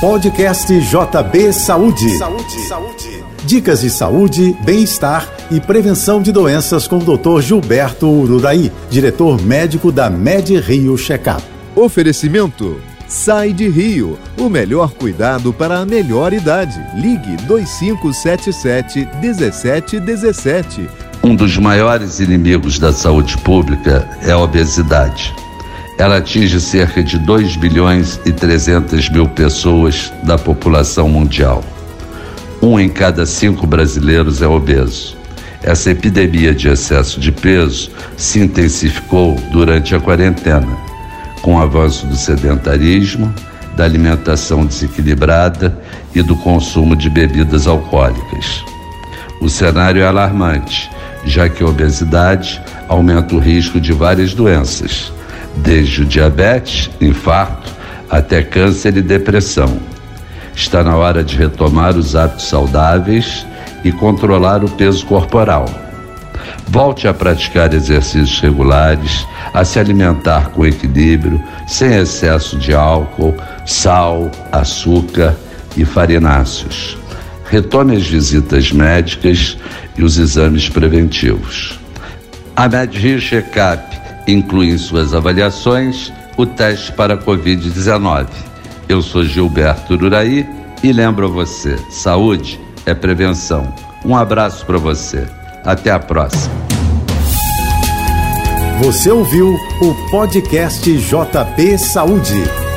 Podcast JB Saúde. Saúde. Saúde. Dicas de saúde, bem-estar e prevenção de doenças com o Dr. Gilberto Ururaí, diretor médico da Med Rio Checkup. Oferecimento Sai de Rio, o melhor cuidado para a melhor idade. Ligue 2577 1717. Um dos maiores inimigos da saúde pública é a obesidade. Ela atinge cerca de 2 bilhões e 300 mil pessoas da população mundial. Um em cada cinco brasileiros é obeso. Essa epidemia de excesso de peso se intensificou durante a quarentena com o avanço do sedentarismo, da alimentação desequilibrada e do consumo de bebidas alcoólicas. O cenário é alarmante, já que a obesidade aumenta o risco de várias doenças, desde o diabetes, infarto, até câncer e depressão. Está na hora de retomar os hábitos saudáveis e controlar o peso corporal Volte a praticar exercícios regulares, a se alimentar com equilíbrio, sem excesso de álcool, sal, açúcar e farináceos. Retome as visitas médicas e os exames preventivos. A MedRio Checkup inclui em suas avaliações o teste para Covid-19. Eu sou Gilberto Uraí e lembro a você: saúde é prevenção. Um abraço para você. Até a próxima. Você ouviu o podcast JB Saúde.